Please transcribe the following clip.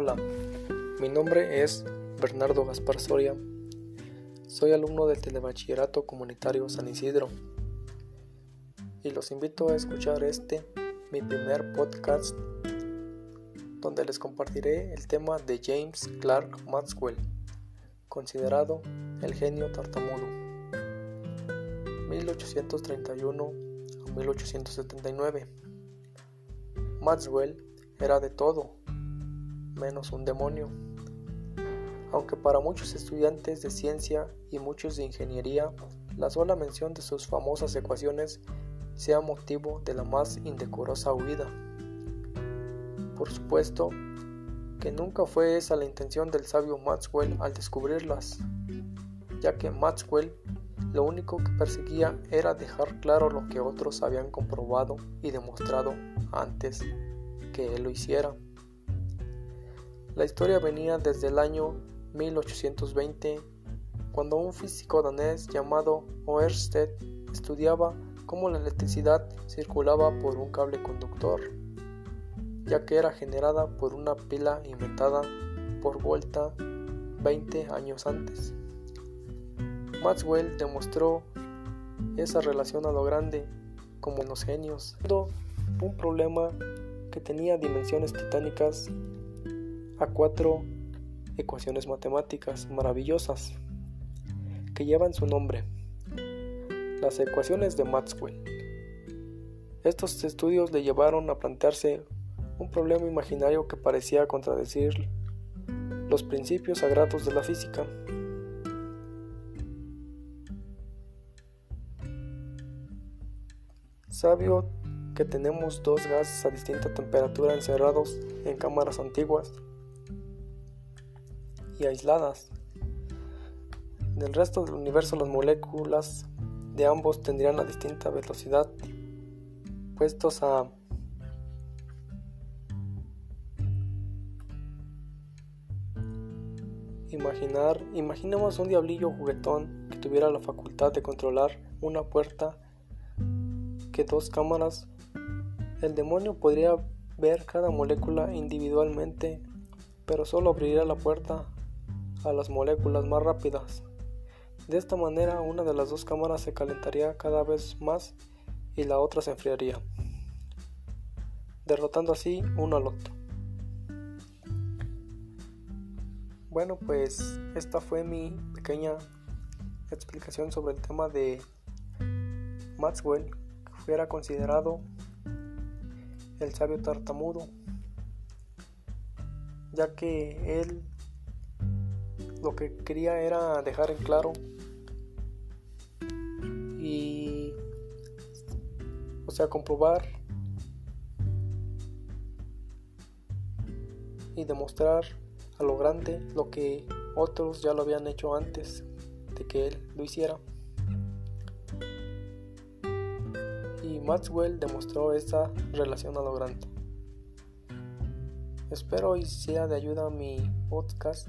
Hola, mi nombre es Bernardo Gaspar Soria. Soy alumno del Telebachillerato Comunitario San Isidro. Y los invito a escuchar este, mi primer podcast, donde les compartiré el tema de James Clark Maxwell, considerado el genio tartamudo. 1831 a 1879. Maxwell era de todo, menos un demonio. Aunque para muchos estudiantes de ciencia y muchos de ingeniería, la sola mención de sus famosas ecuaciones sea motivo de la más indecorosa huida. Por supuesto que nunca fue esa la intención del sabio Maxwell al descubrirlas, ya que Maxwell lo único que perseguía era dejar claro lo que otros habían comprobado y demostrado antes que él lo hiciera. La historia venía desde el año 1820, cuando un físico danés llamado Oersted estudiaba cómo la electricidad circulaba por un cable conductor, ya que era generada por una pila inventada por Volta 20 años antes. Maxwell demostró esa relación a lo grande, como los genios, un problema que tenía dimensiones titánicas a cuatro ecuaciones matemáticas maravillosas que llevan su nombre, las ecuaciones de Maxwell. Estos estudios le llevaron a plantearse un problema imaginario que parecía contradecir los principios sagrados de la física. Sabio que tenemos dos gases a distinta temperatura encerrados en cámaras antiguas y aisladas. Del resto del universo las moléculas de ambos tendrían la distinta velocidad puestos a imaginar, imaginemos un diablillo juguetón que tuviera la facultad de controlar una puerta que dos cámaras. El demonio podría ver cada molécula individualmente, pero solo abriría la puerta a las moléculas más rápidas. De esta manera una de las dos cámaras se calentaría cada vez más y la otra se enfriaría, derrotando así uno al otro. Bueno, pues esta fue mi pequeña explicación sobre el tema de Maxwell, que fuera considerado el sabio tartamudo, ya que él lo que quería era dejar en claro. Y o sea comprobar y demostrar a lo grande lo que otros ya lo habían hecho antes de que él lo hiciera. Y Maxwell demostró esa relación a lo grande. Espero y sea de ayuda mi podcast